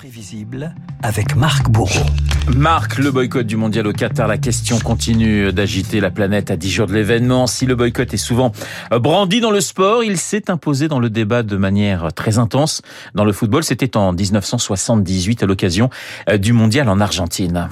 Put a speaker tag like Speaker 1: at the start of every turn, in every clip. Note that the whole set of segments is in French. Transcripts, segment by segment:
Speaker 1: Imprévisible avec Marc Bourreau.
Speaker 2: Marc, le boycott du mondial au Qatar, la question continue d'agiter la planète à 10 jours de l'événement. Si le boycott est souvent brandi dans le sport, il s'est imposé dans le débat de manière très intense. Dans le football, c'était en 1978 à l'occasion du mondial en Argentine.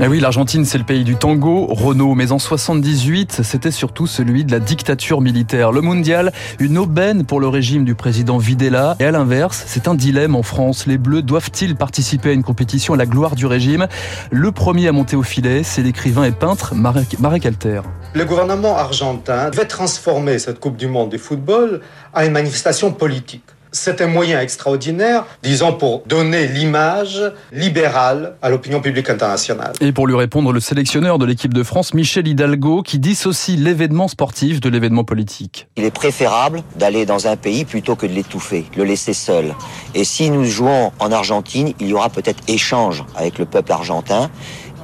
Speaker 3: Eh oui, l'Argentine, c'est le pays du tango, Renault, mais en 78, c'était surtout celui de la dictature militaire. Le mondial, une aubaine pour le régime du président Videla. Et à l'inverse, c'est un dilemme en France. Les Bleus doivent-ils participer à une compétition à la gloire du régime? Le premier à monter au filet, c'est l'écrivain et peintre Marek, Marek Alter.
Speaker 4: Le gouvernement argentin devait transformer cette Coupe du Monde du football à une manifestation politique. C'est un moyen extraordinaire, disons, pour donner l'image libérale à l'opinion publique internationale.
Speaker 3: Et pour lui répondre, le sélectionneur de l'équipe de France, Michel Hidalgo, qui dissocie l'événement sportif de l'événement politique.
Speaker 5: Il est préférable d'aller dans un pays plutôt que de l'étouffer, le laisser seul. Et si nous jouons en Argentine, il y aura peut-être échange avec le peuple argentin.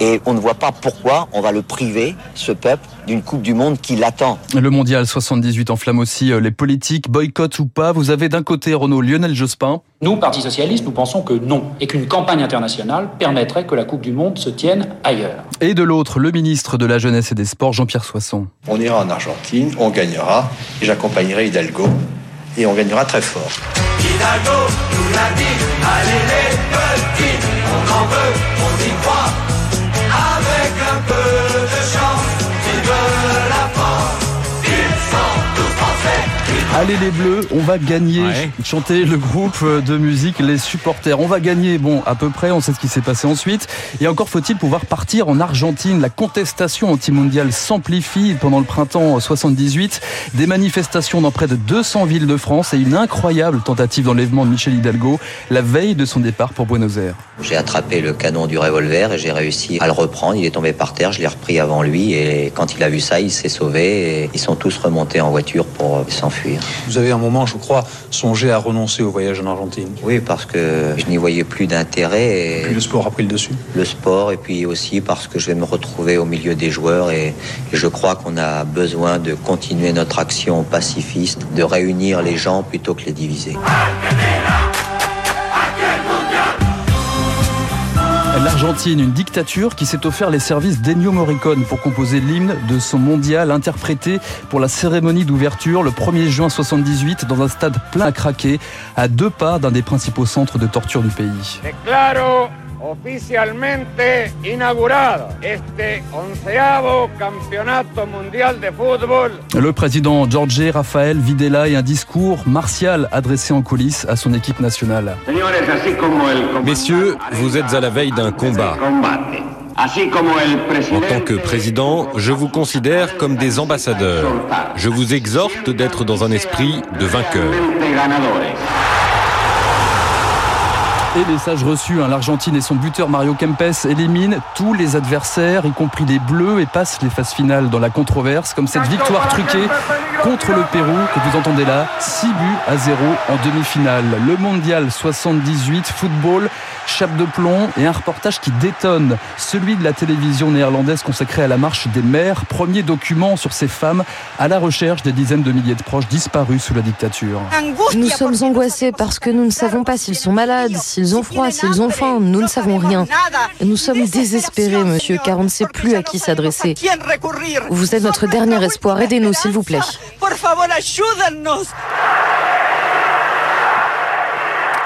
Speaker 5: Et on ne voit pas pourquoi on va le priver, ce peuple, d'une Coupe du Monde qui l'attend.
Speaker 3: Le Mondial 78 enflamme aussi les politiques, boycott ou pas. Vous avez d'un côté Renaud Lionel Jospin.
Speaker 6: Nous, Parti Socialiste, nous pensons que non, et qu'une campagne internationale permettrait que la Coupe du Monde se tienne ailleurs.
Speaker 3: Et de l'autre, le ministre de la Jeunesse et des Sports, Jean-Pierre Soisson.
Speaker 7: On ira en Argentine, on gagnera, et j'accompagnerai Hidalgo, et on gagnera très fort.
Speaker 8: Hidalgo nous l'a dit, allez les petits, on en veut, on y croit. Avec un peu de chance,
Speaker 3: Allez les Bleus, on va gagner. Ouais. Chanter le groupe de musique Les Supporters. On va gagner, bon, à peu près, on sait ce qui s'est passé ensuite. Et encore faut-il pouvoir partir en Argentine. La contestation antimondiale s'amplifie pendant le printemps 78. Des manifestations dans près de 200 villes de France et une incroyable tentative d'enlèvement de Michel Hidalgo la veille de son départ pour Buenos Aires.
Speaker 5: J'ai attrapé le canon du revolver et j'ai réussi à le reprendre. Il est tombé par terre, je l'ai repris avant lui et quand il a vu ça, il s'est sauvé et ils sont tous remontés en voiture pour s'enfuir.
Speaker 7: Vous avez un moment, je crois, songé à renoncer au voyage en Argentine.
Speaker 5: Oui, parce que je n'y voyais plus d'intérêt.
Speaker 7: Et puis le sport a pris le dessus.
Speaker 5: Le sport, et puis aussi parce que je vais me retrouver au milieu des joueurs et, je crois qu'on a besoin de continuer notre action pacifiste, de réunir les gens plutôt que les diviser.
Speaker 3: L'Argentine, une dictature qui s'est offert les services d'Ennio Morricone pour composer l'hymne de son mondial interprété pour la cérémonie d'ouverture le 1er juin 78 dans un stade plein à craquer à deux pas d'un des principaux centres de torture du pays.
Speaker 9: Oficialmente inaugurado este onceavo campeonato mundial de fútbol.
Speaker 3: Le président Jorge Rafael Videla et un discours martial adressé en coulisses à son équipe nationale.
Speaker 10: Messieurs, vous êtes à la veille d'un combat. En tant que président, je vous considère comme des ambassadeurs. Je vous exhorte d'être dans un esprit de vainqueur.
Speaker 3: Et message reçu, hein, l'Argentine et son buteur Mario Kempes éliminent tous les adversaires, y compris les Bleus, et passent les phases finales dans la controverse, comme cette victoire truquée contre le Pérou que vous entendez là, 6 buts à 0 en demi-finale. Le Mondial 78, football, chape de plomb et un reportage qui détonne, celui de la télévision néerlandaise consacrée à la marche des mères, premier document sur ces femmes à la recherche des dizaines de milliers de proches disparus sous la dictature.
Speaker 11: Nous sommes angoissés parce que nous ne savons pas s'ils sont malades, s'ils ont froid, s'ils ont faim, nous ne savons rien. Nous sommes désespérés, monsieur, car on ne sait plus à qui s'adresser. Vous êtes notre dernier espoir, aidez-nous, s'il vous plaît.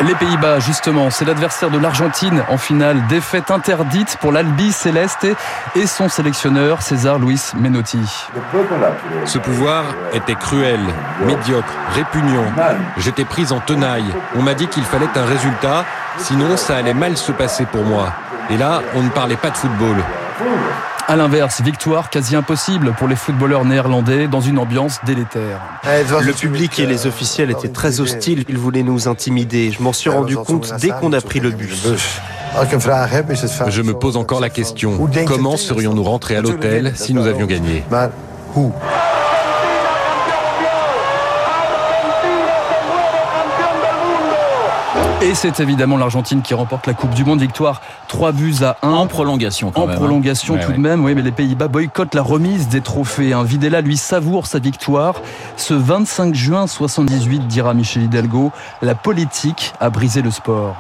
Speaker 3: Les Pays-Bas, justement, c'est l'adversaire de l'Argentine en finale. Défaite interdite pour l'Albi Céleste et son sélectionneur César Luis Menotti.
Speaker 10: Ce pouvoir était cruel, médiocre, répugnant. J'étais prise en tenaille. On m'a dit qu'il fallait un résultat, sinon ça allait mal se passer pour moi. Et là, on ne parlait pas de football.
Speaker 3: À l'inverse, victoire quasi impossible pour les footballeurs néerlandais dans une ambiance délétère.
Speaker 12: Le public et les officiels étaient très hostiles, ils voulaient nous intimider. Je m'en suis rendu compte dès qu'on a pris le bus.
Speaker 10: Je me pose encore la question, comment serions-nous rentrés à l'hôtel si nous avions gagné
Speaker 3: Et c'est évidemment l'Argentine qui remporte la Coupe du Monde. Victoire 3 buts à 1.
Speaker 2: En prolongation quand
Speaker 3: en
Speaker 2: même. hein.
Speaker 3: prolongation tout
Speaker 2: ouais.
Speaker 3: de même, oui, mais les Pays-Bas boycottent la remise des trophées. hein. Videla lui savoure sa victoire. Ce 25 juin 78, dira Michel Hidalgo, la politique a brisé le sport.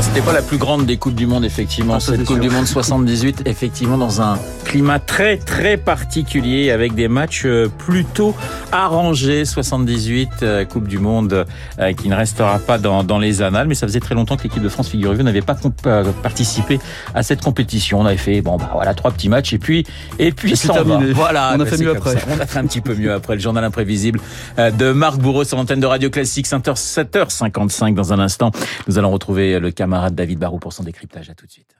Speaker 2: C'était pas la plus grande des Coupes du Monde, effectivement.
Speaker 3: Ah,
Speaker 2: Cette Coupe
Speaker 3: sûr.
Speaker 2: du Monde 78, effectivement, dans un climat très, très particulier, avec des matchs euh, plutôt arrangés. 78, euh, Coupe du Monde, euh, qui ne restera pas dans, dans les annales. Mais ça faisait très longtemps que l'équipe de France, figurez-vous, n'avait pas euh, participé à cette compétition. On avait fait, bon, bah voilà, trois petits matchs, et puis, et puis. Voilà.
Speaker 3: On a
Speaker 2: bah,
Speaker 3: fait mieux après.
Speaker 2: ça. On a fait un petit peu mieux après le journal imprévisible euh, de Marc Bourreau sur l'antenne de Radio Classique, 7h55 dans un instant. Nous allons retrouver le camarade David Barou pour son décryptage. À tout de suite.